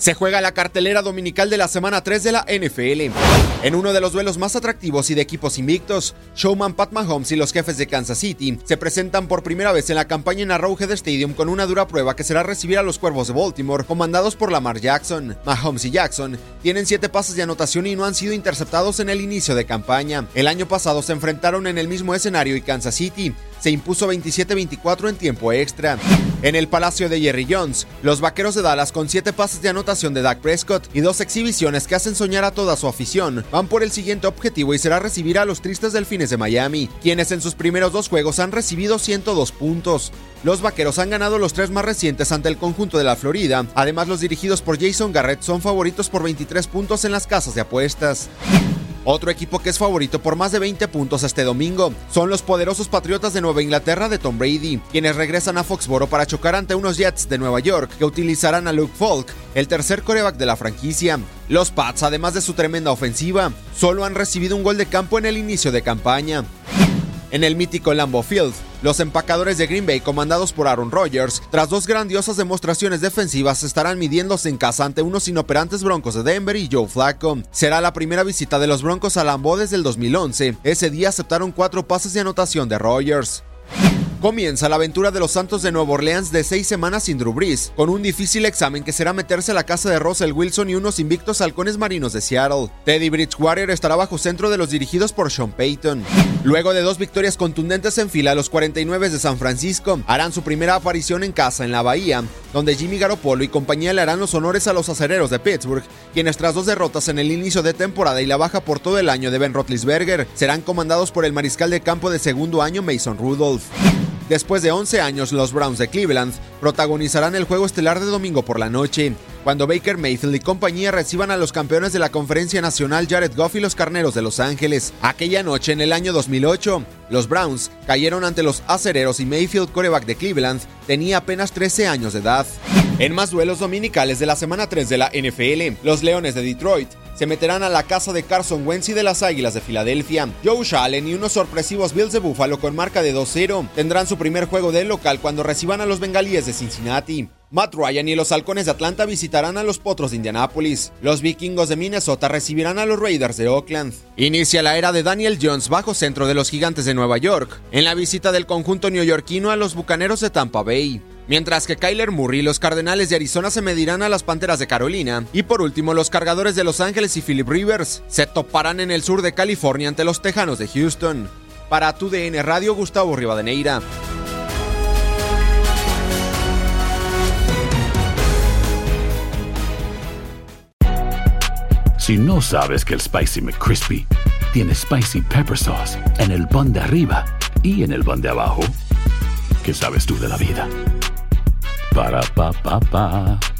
Se juega la cartelera dominical de la semana 3 de la NFL. En uno de los duelos más atractivos y de equipos invictos, Showman Pat Mahomes y los jefes de Kansas City se presentan por primera vez en la campaña en Arrowhead Stadium con una dura prueba que será recibir a los Cuervos de Baltimore, comandados por Lamar Jackson. Mahomes y Jackson tienen siete pases de anotación y no han sido interceptados en el inicio de campaña. El año pasado se enfrentaron en el mismo escenario y Kansas City se impuso 27-24 en tiempo extra. En el Palacio de Jerry Jones, los Vaqueros de Dallas con 7 pases de anotación de Dak Prescott y dos exhibiciones que hacen soñar a toda su afición, van por el siguiente objetivo y será recibir a los tristes Delfines de Miami, quienes en sus primeros dos juegos han recibido 102 puntos. Los Vaqueros han ganado los tres más recientes ante el conjunto de la Florida. Además, los dirigidos por Jason Garrett son favoritos por 23 puntos en las casas de apuestas. Otro equipo que es favorito por más de 20 puntos este domingo son los poderosos Patriotas de Nueva Inglaterra de Tom Brady, quienes regresan a Foxboro para chocar ante unos Jets de Nueva York que utilizarán a Luke Falk, el tercer coreback de la franquicia. Los Pats, además de su tremenda ofensiva, solo han recibido un gol de campo en el inicio de campaña. En el mítico Lambeau Field, los empacadores de Green Bay, comandados por Aaron Rodgers, tras dos grandiosas demostraciones defensivas, estarán midiéndose en casa ante unos inoperantes Broncos de Denver y Joe Flacco. Será la primera visita de los Broncos a Lambeau desde el 2011. Ese día aceptaron cuatro pases de anotación de Rodgers. Comienza la aventura de los Santos de Nueva Orleans de seis semanas sin Drew Brees, con un difícil examen que será meterse a la casa de Russell Wilson y unos invictos halcones marinos de Seattle. Teddy Bridgewater estará bajo centro de los dirigidos por Sean Payton. Luego de dos victorias contundentes en fila, los 49 de San Francisco harán su primera aparición en casa en la Bahía, donde Jimmy Garoppolo y compañía le harán los honores a los acereros de Pittsburgh, quienes tras dos derrotas en el inicio de temporada y la baja por todo el año de Ben Roethlisberger, serán comandados por el mariscal de campo de segundo año Mason Rudolph. Después de 11 años, los Browns de Cleveland protagonizarán el juego estelar de domingo por la noche, cuando Baker Mayfield y compañía reciban a los campeones de la Conferencia Nacional Jared Goff y los Carneros de Los Ángeles. Aquella noche, en el año 2008, los Browns cayeron ante los acereros y Mayfield, coreback de Cleveland, tenía apenas 13 años de edad. En más duelos dominicales de la semana 3 de la NFL, los Leones de Detroit se meterán a la casa de Carson Wentz y de las Águilas de Filadelfia. Joe Allen y unos sorpresivos Bills de Buffalo con marca de 2-0 tendrán su primer juego de local cuando reciban a los Bengalíes de Cincinnati. Matt Ryan y los Halcones de Atlanta visitarán a los Potros de Indianápolis. Los Vikingos de Minnesota recibirán a los Raiders de Oakland. Inicia la era de Daniel Jones bajo centro de los Gigantes de Nueva York, en la visita del conjunto neoyorquino a los Bucaneros de Tampa Bay. Mientras que Kyler Murray los Cardenales de Arizona se medirán a las Panteras de Carolina. Y por último, los Cargadores de Los Ángeles y Philip Rivers se toparán en el sur de California ante los Tejanos de Houston. Para tu DN Radio, Gustavo Rivadeneira. Si no sabes que el Spicy McCrispy tiene Spicy Pepper Sauce en el pan de arriba y en el pan de abajo, ¿qué sabes tú de la vida? Ba-da-ba-ba-ba.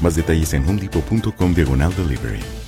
Más detalles en homedepot.com diagonal delivery.